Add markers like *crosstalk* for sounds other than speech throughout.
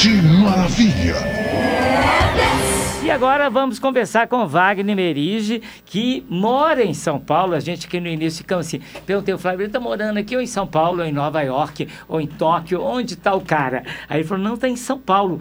Que maravilha! E agora vamos conversar com Wagner Merige, que mora em São Paulo. A gente aqui no início ficamos assim, perguntei o Flávio, ele está morando aqui ou em São Paulo, ou em Nova York, ou em Tóquio, onde está o cara? Aí ele falou, não, está em São Paulo.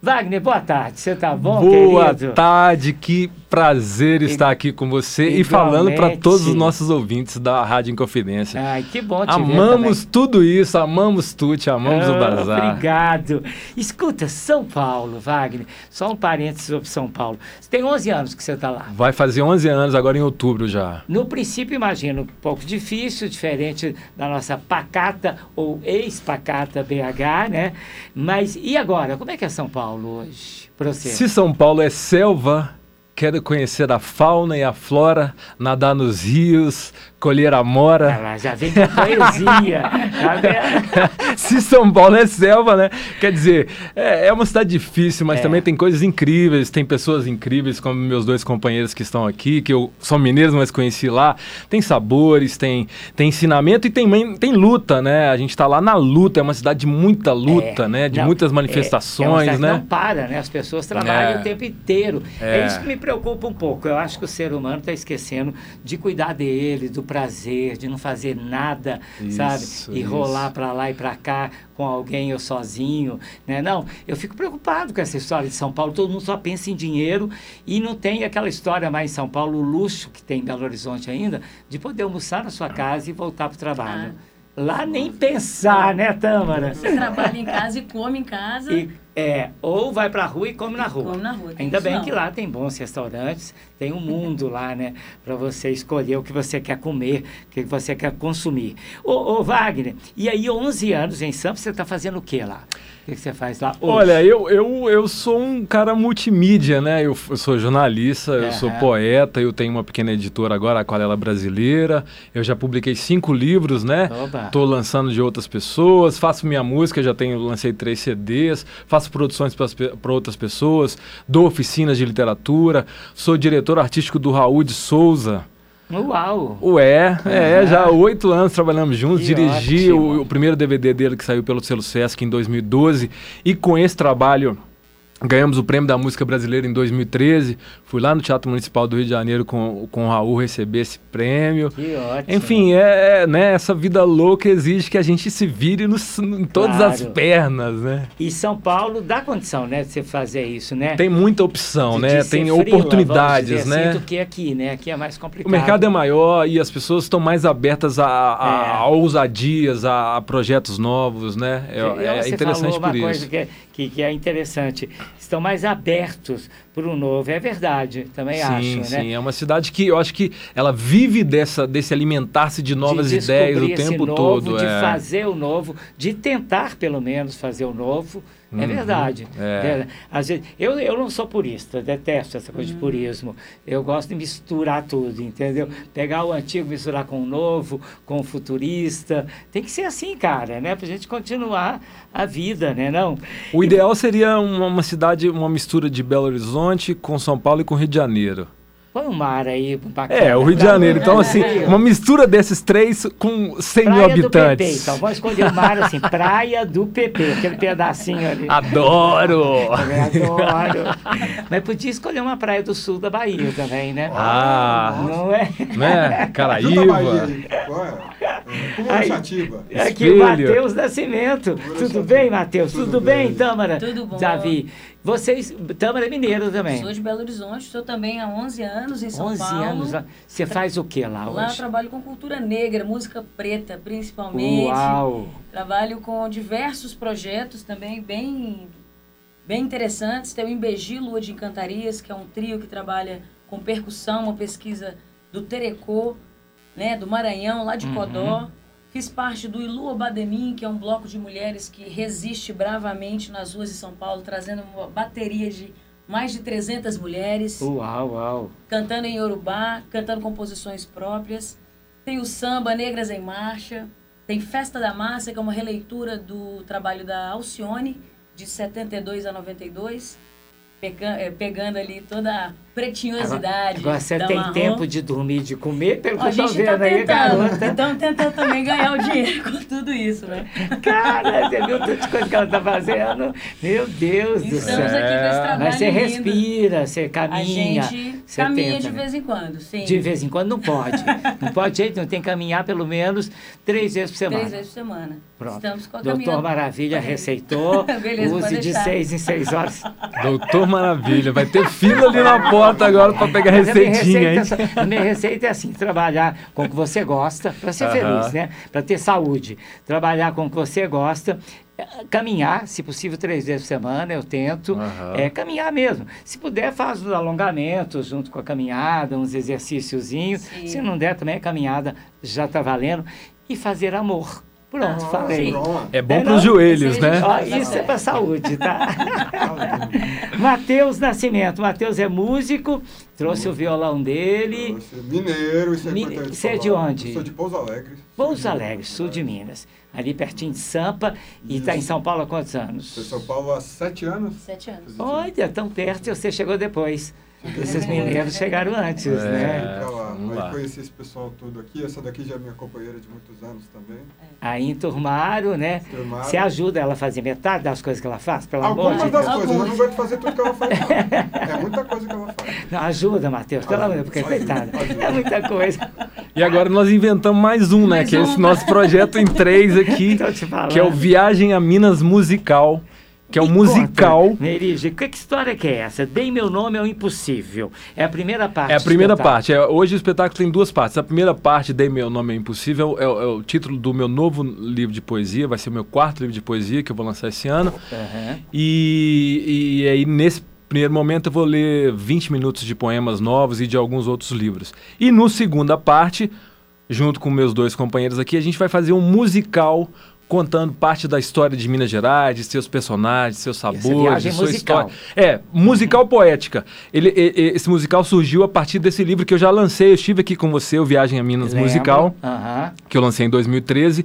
Wagner, boa tarde. Você tá bom, boa querido? tarde, que prazer estar aqui com você Igualmente. e falando para todos os nossos ouvintes da Rádio Inconfidência. Ai, que bom te Amamos tudo isso, amamos Tuti, amamos ah, o Bazar. Obrigado. Escuta, São Paulo, Wagner, só um parênteses sobre São Paulo. Você tem 11 anos que você está lá. Vai fazer 11 anos agora em outubro já. No princípio, imagino, um pouco difícil, diferente da nossa pacata ou ex-pacata BH, né? Mas e agora? Como é que é São Paulo? Hoje? Se São Paulo é selva, quero conhecer a fauna e a flora, nadar nos rios, colher amora. Ela já vem com poesia. *laughs* Se São Paulo é selva, né? Quer dizer, é, é uma cidade difícil, mas é. também tem coisas incríveis, tem pessoas incríveis, como meus dois companheiros que estão aqui, que eu são mineiros, mas conheci lá. Tem sabores, tem, tem ensinamento e tem, tem luta, né? A gente está lá na luta, é uma cidade de muita luta, é, né? De não, muitas manifestações, é, é né? Não para, né? As pessoas trabalham o tempo inteiro. É. isso que me preocupa um pouco. Eu acho que o ser humano está esquecendo de cuidar dele, do prazer, de não fazer nada, isso, sabe? E isso. rolar para lá e para cá com alguém ou sozinho, né? Não, eu fico preocupado com essa história de São Paulo. Todo mundo só pensa em dinheiro e não tem aquela história mais em São Paulo, o luxo que tem em Belo Horizonte ainda, de poder almoçar na sua casa e voltar para o trabalho. Ah. Lá nem pensar, né, Tâmara? Você trabalha em casa e come em casa. E, é, ou vai pra rua e come na rua. Come na rua. Ainda bem não. que lá tem bons restaurantes, tem um mundo lá, né? Para você escolher o que você quer comer, o que você quer consumir. Ô, ô Wagner, e aí 11 anos em Sampa, você está fazendo o que lá? O que, que você faz lá hoje? Olha, eu, eu, eu sou um cara multimídia, né? Eu, eu sou jornalista, eu sou poeta, eu tenho uma pequena editora agora, a Aquarela Brasileira. Eu já publiquei cinco livros, né? Estou lançando de outras pessoas, faço minha música, já tenho, lancei três CDs, faço produções para outras pessoas, dou oficinas de literatura, sou diretor artístico do Raul de Souza. Uau! Ué, é, já há oito anos trabalhamos juntos, que dirigi o, o, primeiro DVD dele que saiu pelo selo Sesc em 2012 e com esse trabalho Ganhamos o prêmio da música brasileira em 2013. Fui lá no Teatro Municipal do Rio de Janeiro com, com o Raul receber esse prêmio. Que ótimo. Enfim, é, é né, essa vida louca exige que a gente se vire nos, em todas claro. as pernas, né? E São Paulo dá condição, né, de você fazer isso, né? Tem muita opção, de, né? De Tem oportunidades, assim, né? do que aqui, né? Aqui é mais complicado. O mercado é maior e as pessoas estão mais abertas a, a, é. a ousadias, a, a, projetos novos, né? É, é interessante por isso. Que, é, que, que é interessante estão mais abertos para o novo. É verdade, também sim, acho. Sim, sim. Né? É uma cidade que eu acho que ela vive dessa, desse alimentar-se de novas de ideias o tempo novo, todo. De é. fazer o novo, de tentar pelo menos fazer o novo. É uhum, verdade. É. Às vezes, eu, eu não sou purista, detesto essa coisa uhum. de purismo. Eu gosto de misturar tudo, entendeu? Pegar o antigo, misturar com o novo, com o futurista. Tem que ser assim, cara, né? Pra gente continuar a vida, né? Não? O ideal seria uma, uma cidade, uma mistura de Belo Horizonte com São Paulo e com Rio de Janeiro. Põe um mar aí bacana. É, o Rio de Janeiro. Então, assim, uma mistura desses três com 100 praia mil habitantes. Do PP, então, vamos escolher o mar assim, Praia do PP, aquele pedacinho ali. Adoro! Adoro. Mas podia escolher uma praia do sul da Bahia também, né? Ah! Não é? Né? *laughs* Caraíba. Comemorativa. Aqui, Matheus Nascimento. Tudo bem, Matheus? Tudo, Tudo bem, Tâmara? Tudo bom. Davi. Vocês, Tâmara é mineiro também. Sou de Belo Horizonte, estou também há 11 anos em São 11 Paulo. anos. Você faz o que lá, lá hoje? eu trabalho com cultura negra, música preta, principalmente. Uau! Trabalho com diversos projetos também bem, bem interessantes. Tem o Imbegi Lua de Encantarias, que é um trio que trabalha com percussão, uma pesquisa do Terecô, né, do Maranhão, lá de Uhum. Codó. Fiz parte do Ilua Bademim, que é um bloco de mulheres que resiste bravamente nas ruas de São Paulo, trazendo uma bateria de mais de 300 mulheres, Uau, uau. cantando em Yorubá, cantando composições próprias. Tem o samba Negras em Marcha, tem Festa da Massa, que é uma releitura do trabalho da Alcione, de 72 a 92. É, pegando ali toda a pretinhosidade. Agora, você tem marrom. tempo de dormir, de comer, pelo que eu tô vendo tá aí, garota. Estamos tentando também ganhar o dinheiro com tudo isso, né? *laughs* Cara, você viu tanta coisa que ela tá fazendo? Meu Deus Estamos do céu. Estamos aqui com esse trabalho Mas você lindo. respira, você caminha. A gente caminha de né? vez em quando, sim. De vez em quando não pode. não pode jeito, não tem que caminhar pelo menos três vezes por semana. Três vezes por semana. Pronto. Estamos com a Doutor Maravilha receitou. *laughs* Beleza, use de seis em seis horas. Doutor Maravilha, vai ter fila ali na porta agora para pegar a receitinha, hein? A minha receita é assim, trabalhar com o que você gosta, para ser uh -huh. feliz, né? Para ter saúde. Trabalhar com o que você gosta, caminhar, se possível, três vezes por semana, eu tento. Uhum. É, caminhar mesmo. Se puder, faz os alongamentos junto com a caminhada, uns exercíciozinhos. Se não der, também a caminhada já está valendo. E fazer amor. Pronto, ah, falei. É bom é, para os joelhos, né? Ó, isso é para a saúde, tá? *laughs* Matheus Nascimento. Matheus é músico, trouxe o violão dele. Trouxe. Mineiro, isso é. Você é de onde? Eu sou de Pouso Alegre. Pouso Alegre, sul de Minas. Ali pertinho de Sampa. E está em São Paulo há quantos anos? Estou em São Paulo há sete anos. Sete anos. Olha, tão perto e você chegou depois. Esses mineiros chegaram antes, é, né? Lá. Aí conheci esse pessoal todo aqui. Essa daqui já é minha companheira de muitos anos também. Aí enturmaram, né? Turmaram. Você ajuda ela a fazer metade das coisas que ela faz, pelo Algumas amor de Deus? Algumas das coisas, eu não aguento fazer tudo que ela faz, não. *laughs* É muita coisa que ela faz. Não, ajuda, Matheus, pelo amor de Deus, porque coitada. É muita coisa. E agora nós inventamos mais um, né? Mais que um. é esse nosso projeto em três aqui, *laughs* que é o Viagem a Minas Musical que é o um musical. Merige, que, que história que é essa? Dei meu nome ao impossível. É a primeira parte. É a primeira parte. É, hoje o espetáculo tem duas partes. A primeira parte, Dei meu nome ao impossível, é, é, o título do meu novo livro de poesia. Vai ser o meu quarto livro de poesia que eu vou lançar esse ano. Uhum. E, e aí nesse primeiro momento eu vou ler 20 minutos de poemas novos e de alguns outros livros. E no segunda parte, junto com meus dois companheiros aqui, a gente vai fazer um musical contando parte da história de Minas Gerais, de seus personagens, seus sabores, de sua musical. história. É, musical poética. Ele, ele, esse musical surgiu a partir desse livro que eu já lancei. Eu estive aqui com você, o Viagem a Minas Lembro. Musical, que eu lancei em 2013.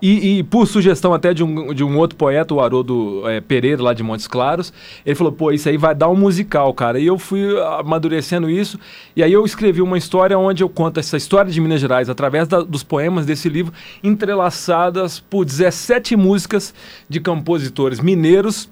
E, e, por sugestão até de um, de um outro poeta, o Haroldo é, Pereira, lá de Montes Claros, ele falou, pô, isso aí vai dar um musical, cara. E eu fui amadurecendo isso, e aí eu escrevi uma história onde eu conto essa história de Minas Gerais através da, dos poemas desse livro, entrelaçadas por 17 músicas de compositores mineiros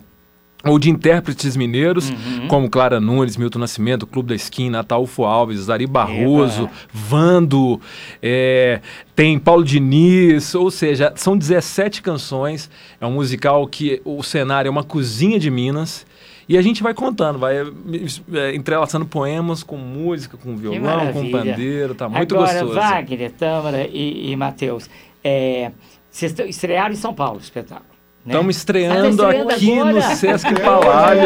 ou de intérpretes mineiros, uhum. como Clara Nunes, Milton Nascimento, Clube da Esquina, Ataúfo Alves, Ari Barroso, Eba. Vando, é, tem Paulo Diniz, ou seja, são 17 canções. É um musical que o cenário é uma cozinha de Minas. E a gente vai contando, vai é, entrelaçando poemas com música, com violão, com pandeiro, tá muito Agora, gostoso. Wagner, Tâmara e, e Matheus, é, vocês estrearam em São Paulo o espetáculo. Estamos né? estreando, aqui agora? no Sesc *laughs* Palácio.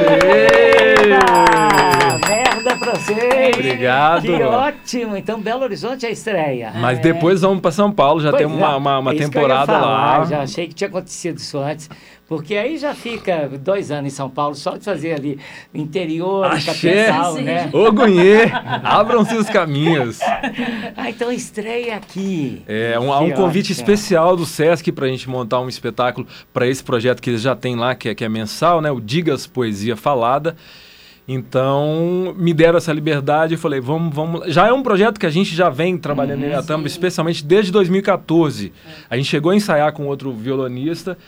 Pra vocês! Obrigado! Que ótimo! Então, Belo Horizonte é a estreia. Mas é. depois vamos para São Paulo, já pois tem uma, é. uma, uma é temporada falar, lá. Já achei que tinha acontecido isso antes. Porque aí já fica dois anos em São Paulo só de fazer ali interior, Axé, capital, né? Ogunhê, abram-se os caminhos. *laughs* ah, então estreia aqui. É, um, há um convite ótimo. especial do Sesc para a gente montar um espetáculo para esse projeto que eles já têm lá, que é, que é mensal, né? O Digas Poesia Falada. Então, me deram essa liberdade e falei, vamos, vamos. Já é um projeto que a gente já vem trabalhando uhum, em Atamba, especialmente desde 2014. É. A gente chegou a ensaiar com outro violonista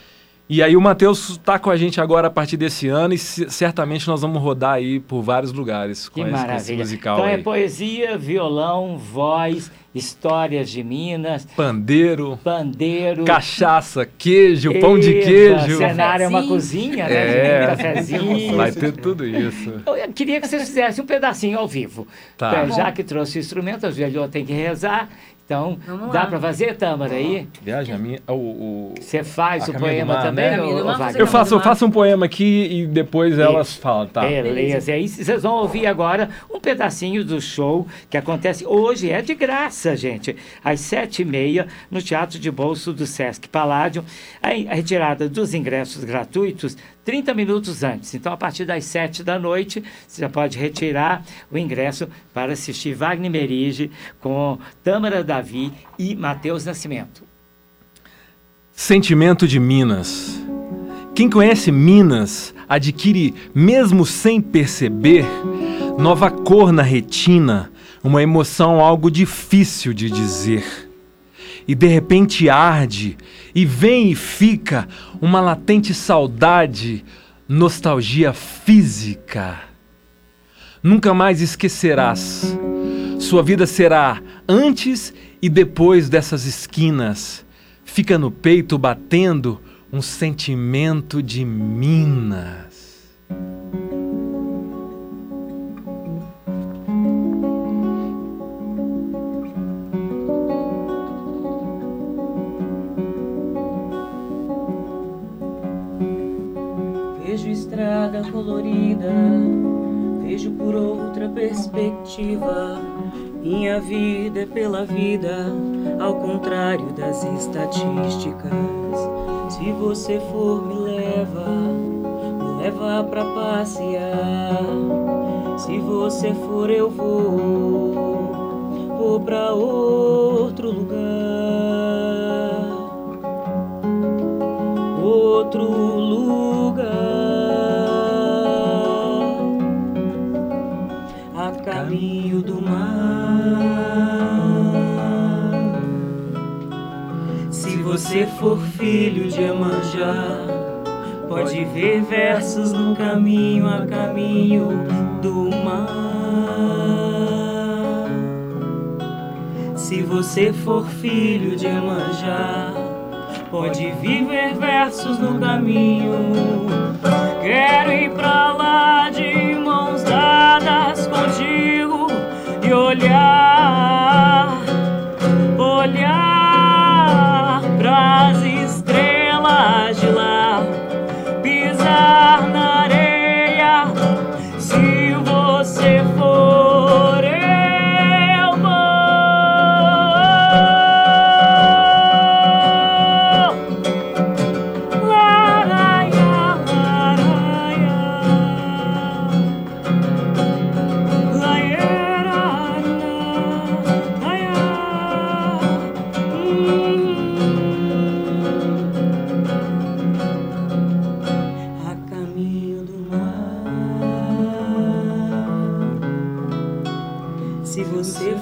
e aí o Matheus está com a gente agora a partir desse ano e certamente nós vamos rodar aí por vários lugares com, que esse, esse musical. Então é aí. é poesia, violão, voz, histórias de Minas. Pandeiro. Pandeiro. Cachaça, queijo, Eita, pão de queijo. cenário é uma cozinha, né? É, cafezinho. Vai ter tudo isso. Eu queria que vocês fizessem um pedacinho ao vivo. Tá. Já que trouxe o instrumento, as velhotas têm que rezar. Então, Vamos dá para fazer, Tâmara, aí? Viagem a minha. O, Você faz o poema mar, também? Né? Ou, ou eu faço, eu faço um poema aqui e depois Isso. elas falam, tá? Beleza. E aí vocês vão ouvir agora um pedacinho do show que acontece hoje. É de graça, gente. Às sete e meia, no Teatro de Bolso do Sesc Paládio. A retirada dos ingressos gratuitos 30 minutos antes. Então, a partir das 7 da noite, você já pode retirar o ingresso para assistir Wagner Merige com Tâmara Davi e Matheus Nascimento. Sentimento de Minas. Quem conhece Minas adquire, mesmo sem perceber, nova cor na retina, uma emoção algo difícil de dizer. E de repente arde, e vem e fica uma latente saudade, nostalgia física. Nunca mais esquecerás. Sua vida será antes e depois dessas esquinas. Fica no peito batendo um sentimento de Minas. Perspectiva. Minha vida é pela vida, ao contrário das estatísticas. Se você for, me leva, me leva pra passear. Se você for, eu vou, vou pra outro lugar. Outro lugar. Você for filho de Emanjá, pode ver versos no caminho a caminho do mar. Se você for filho de Emanjá, pode viver versos no caminho. Quero ir pra lá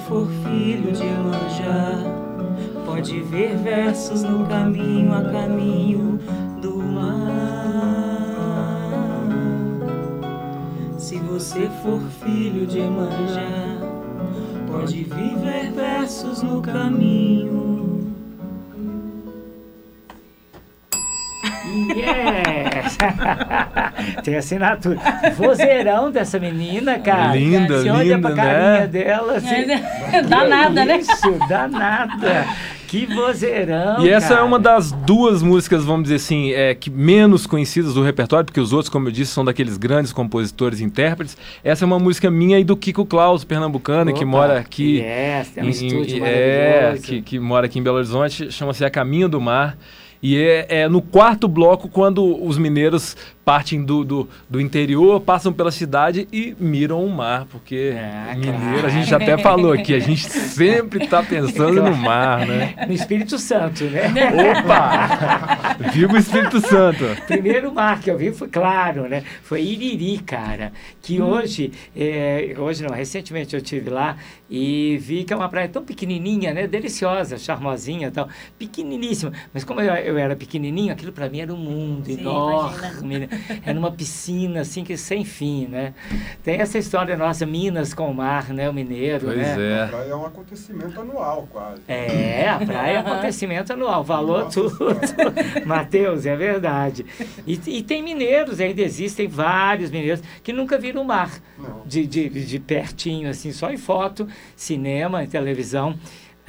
for filho de Emanjá, pode ver versos no caminho a caminho do mar. Se você for filho de Emanjá, pode viver versos no caminho. Yes! *laughs* Tem assinatura. Vozeirão dessa menina, cara. Linda, Você linda, olha pra carinha né? dela. Assim, é, *laughs* dá nada, né? Isso, dá nada. Que vozeirão. E essa cara. é uma das duas músicas, vamos dizer assim, é, que menos conhecidas do repertório, porque os outros, como eu disse, são daqueles grandes compositores e intérpretes. Essa é uma música minha e do Kiko Klaus, pernambucano, Opa, que mora aqui. Yes, tem um em, estúdio é, que, que mora aqui em Belo Horizonte, chama-se A Caminho do Mar. E é, é, no quarto bloco, quando os mineiros partem do, do, do, interior, passam pela cidade e miram o mar, porque é, mineiro, claro. a gente até falou aqui, a gente *laughs* sempre está pensando no mar, né? No Espírito Santo, né? Opa! Viva o Espírito Santo! Primeiro mar que eu vi foi, claro, né? Foi Iriri, cara, que hum. hoje, é, hoje não, recentemente eu tive lá e vi que é uma praia tão pequenininha, né? Deliciosa, charmosinha e tal, pequeniníssima. Mas como eu, eu era pequenininho, aquilo para mim era um mundo Sim, enorme, né? É numa piscina assim que sem fim, né? Tem essa história nossa, Minas com o mar, né? O mineiro, pois né? É. A praia é um acontecimento anual, quase. É, a praia é um acontecimento anual, valor nossa, tudo. *laughs* Matheus, é verdade. E, e, tem mineiros, ainda existem vários mineiros que nunca viram o mar. De, de, de pertinho, assim, só em foto, cinema, em televisão.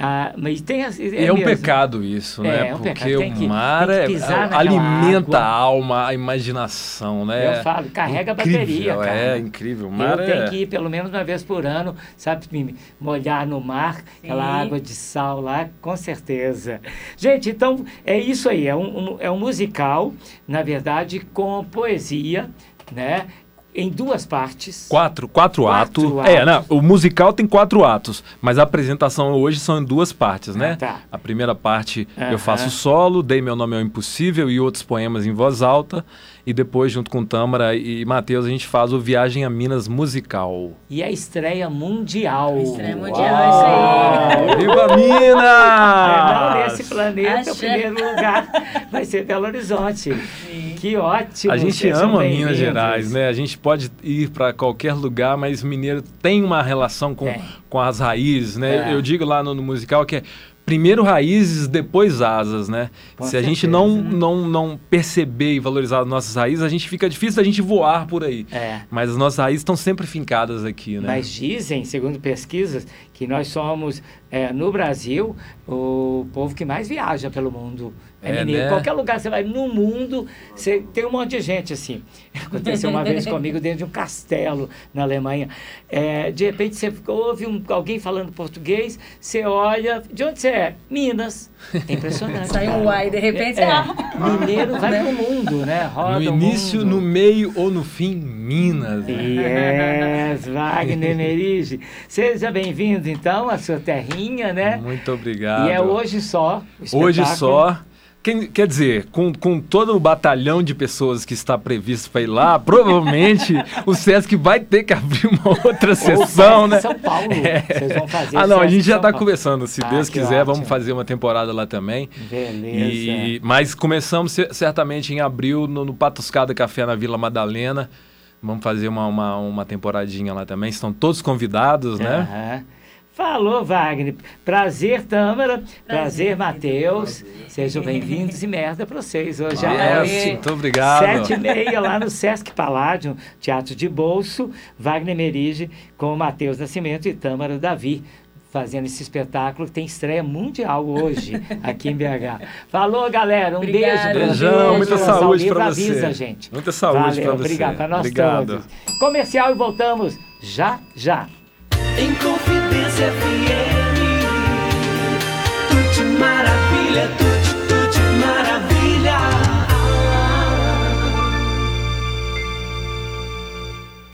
Ah, mas tem, é, é um pecado isso, né? É, um Porque o mar é, alimenta água. a alma, a imaginação, né? Eu falo, carrega incrível, a bateria, cara. É, incrível. O mar Eu é... tenho que ir pelo menos uma vez por ano, sabe, me molhar no mar, Sim. aquela água de sal lá, com certeza. Gente, então, é isso aí, é um, um é um musical, na verdade, com poesia, né? Em duas partes. Quatro, quatro, quatro atos. atos. É, não, o musical tem quatro atos, mas a apresentação hoje são em duas partes, né? Ah, tá. A primeira parte uh -huh. eu faço solo, dei meu nome ao impossível e outros poemas em voz alta. E depois, junto com Tâmara e Matheus, a gente faz o Viagem a Minas Musical. E a estreia mundial. A estreia mundial, Uau! isso aí. Viva Minas! É, não, planeta, o primeiro lugar *laughs* vai ser Belo Horizonte. Sim. Que ótimo. A gente ama Minas Gerais, né? A gente pode ir para qualquer lugar, mas o mineiro tem uma relação com, é. com as raízes, né? É. Eu digo lá no, no musical que é primeiro raízes, depois asas, né? Com Se certeza, a gente não, né? não, não perceber e valorizar as nossas raízes, a gente fica difícil da gente voar por aí. É. Mas as nossas raízes estão sempre fincadas aqui, né? Mas dizem, segundo pesquisas, que nós somos, é, no Brasil, o povo que mais viaja pelo mundo. É, é Né? Qualquer lugar você vai no mundo, você tem um monte de gente assim. *laughs* Aconteceu uma vez comigo dentro de um castelo na Alemanha. É, de repente você ouve um, alguém falando português, você olha, de onde você é? Minas. É impressionante. Sai um uai, de repente é, é. Mineiro vai né? pro mundo, né? Roda no início, no meio ou no fim, Minas. Yes, *laughs* Wagner Merige. Seja bem-vindo então à sua terrinha, né? Muito obrigado. E é hoje só. Hoje só. Quem, quer dizer, com, com todo o batalhão de pessoas que está previsto para ir lá, provavelmente *laughs* o Sesc vai ter que abrir uma outra sessão, né? São Paulo. É. Vocês vão fazer. Ah, não, a gente já está começando. Se ah, Deus quiser, ótimo. vamos fazer uma temporada lá também. Beleza. E, mas começamos certamente em abril no, no Patuscada Café na Vila Madalena. Vamos fazer uma, uma, uma temporadinha lá também. Estão todos convidados, né? Uhum. Falou, Wagner. Prazer, Tâmara. Prazer, Prazer Matheus. Sejam bem-vindos e merda para vocês hoje à noite. Muito obrigado. Sete e meia lá no Sesc Paládio, Teatro de Bolso. Wagner Merige com Matheus Nascimento e Tâmara Davi fazendo esse espetáculo que tem estreia mundial hoje aqui em BH. Falou, galera. Um obrigado. beijo. Beijão, muita saúde para você. Avisa, gente. Muita saúde para você. Obrigado para nós obrigado. todos. Comercial e voltamos já, já. Em Confidência FM, tudo maravilha, tudo